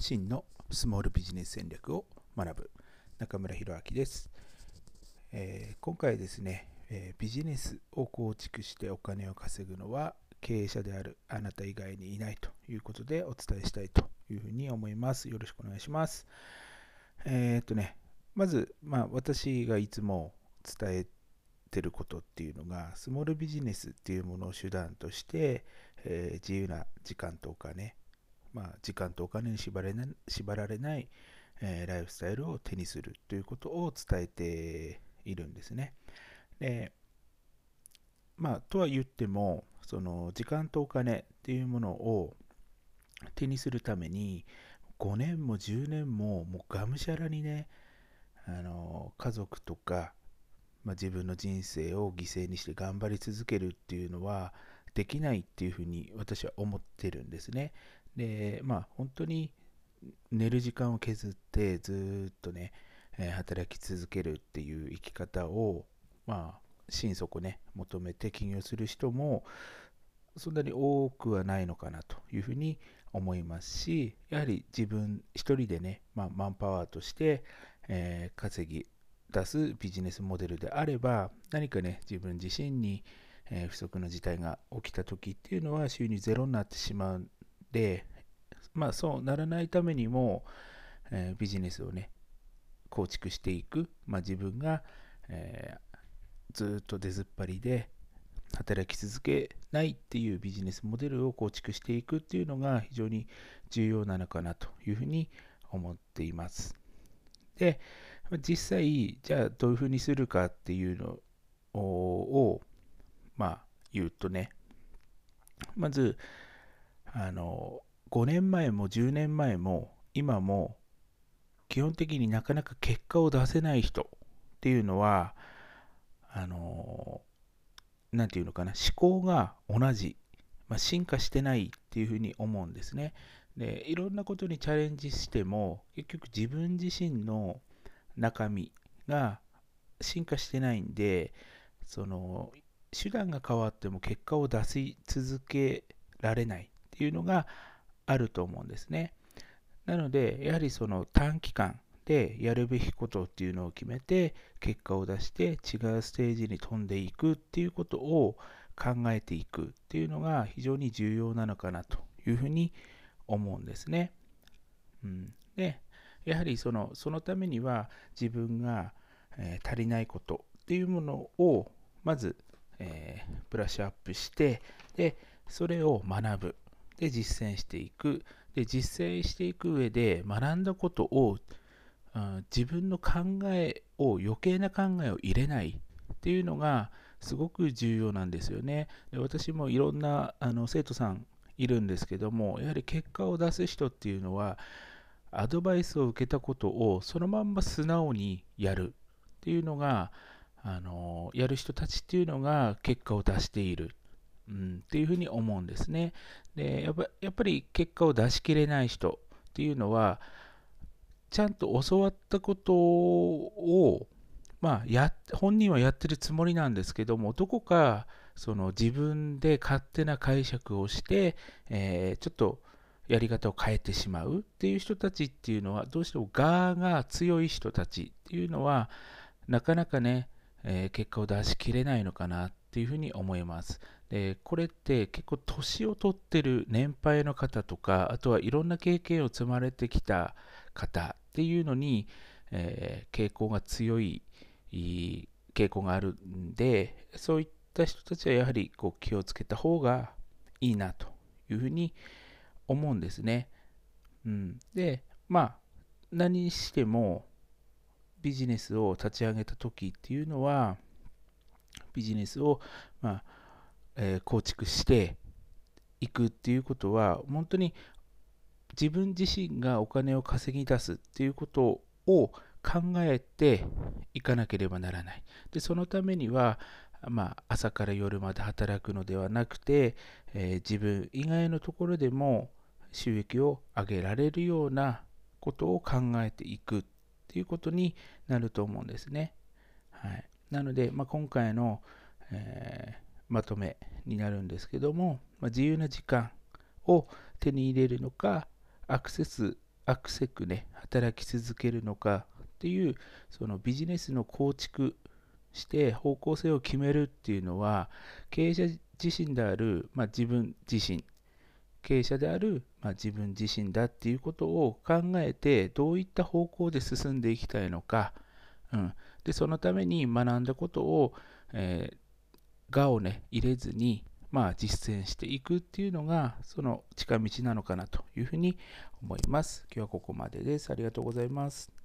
真のスモールビジネス戦略を学ぶ。中村弘明です、えー、今回ですね、えー、ビジネスを構築してお金を稼ぐのは経営者であるあなた以外にいないということでお伝えしたいというふうに思います。よろしくお願いします。えー、っとねまず、まあ、私がいつも伝えてることっていうのがスモールビジネスっていうものを手段として、えー、自由な時間とお金まあ、時間とお金に縛れな縛られない、えー、ライフスタイルを手にするということを伝えているんですね。でまあ、とは言っても、その時間とお金っていうものを手にするために、5年も10年ももうがむしゃらにね、あの家族とか、まあ、自分の人生を犠牲にして頑張り続けるっていうのはできないっていうふうに私は思ってるんですね。で、まあ、本当に寝る時間を削ってずっとね、え働き続けるっていう生き方を、まあ、心底ね、求めて起業する人も、そんなに多くはないのかなというふうに思いますし、やはり自分一人でね、まあ、マンパワーとして、えー、稼ぎ出すビジネスモデルであれば、何かね、自分自身に、え、不足の事態が起きた時っていうのは収入ゼロになってしまうで、まあそうならないためにも、えー、ビジネスをね、構築していく、まあ、自分が、えー、ずっと出ずっぱりで働き続けないっていうビジネスモデルを構築していくっていうのが非常に重要なのかなというふうに思っています。で、実際、じゃあどういうふうにするかっていうのを、まあ言うとね、まず、あの5年前も10年前も今も基本的になかなか結果を出せない人っていうのはあの何て言うのかな思考が同じ、まあ、進化してないっていうふうに思うんですね。でいろんなことにチャレンジしても結局自分自身の中身が進化してないんでその手段が変わっても結果を出し続けられない。ていうのがあると思うんですね。なので、やはりその短期間でやるべきことっていうのを決めて、結果を出して違うステージに飛んでいくっていうことを考えていくっていうのが非常に重要なのかなというふうに思うんですね。うん、で、やはりそのそのためには自分が、えー、足りないことっていうものをまず、えー、ブラッシュアップしてでそれを学ぶで実践していく。で実践していく上で学んだことを、うん、自分の考えを余計な考えを入れない。っていうのがすごく重要なんですよね。で私もいろんなあの生徒さんいるんですけどもやはり結果を出す人っていうのはアドバイスを受けたことをそのまんま素直にやる。っていうのがあのやる人たちっていうのが結果を出している。うん、っていうふうに思うんですね。でやっぱやっぱり結果を出しきれない人っていうのはちゃんと教わったことを、まあ、や本人はやってるつもりなんですけどもどこかその自分で勝手な解釈をして、えー、ちょっとやり方を変えてしまうっていう人たちっていうのはどうしても我が強い人たちっていうのはなかなかね、えー、結果を出しきれないのかなっていうふうに思います。でこれって結構年を取ってる年配の方とかあとはいろんな経験を積まれてきた方っていうのに、えー、傾向が強い傾向があるんでそういった人たちはやはりこう気をつけた方がいいなというふうに思うんですね。うん、でまあ何にしてもビジネスを立ち上げた時っていうのはビジネスをまあえ、構築していくっていうことは本当に自分自身がお金を稼ぎ出すっていうことを考えていかなければならない。でそのためには、まあ、朝から夜まで働くのではなくて、えー、自分以外のところでも収益を上げられるようなことを考えていくっていうことになると思うんですね。はい、なので、まあ、今回の、えーまとめになるんですけども、まあ、自由な時間を手に入れるのかアクセスあくせくね、働き続けるのかっていう、そのビジネスの構築して方向性を決めるっていうのは、経営者自身である、まあ、自分自身、経営者である、まあ、自分自身だっていうことを考えて、どういった方向で進んでいきたいのか、うん、でそのために学んだことを、えー、がをね、入れずに、まあ、実践していくっていうのが、その近道なのかなというふうに思います。今日はここまでです。ありがとうございます。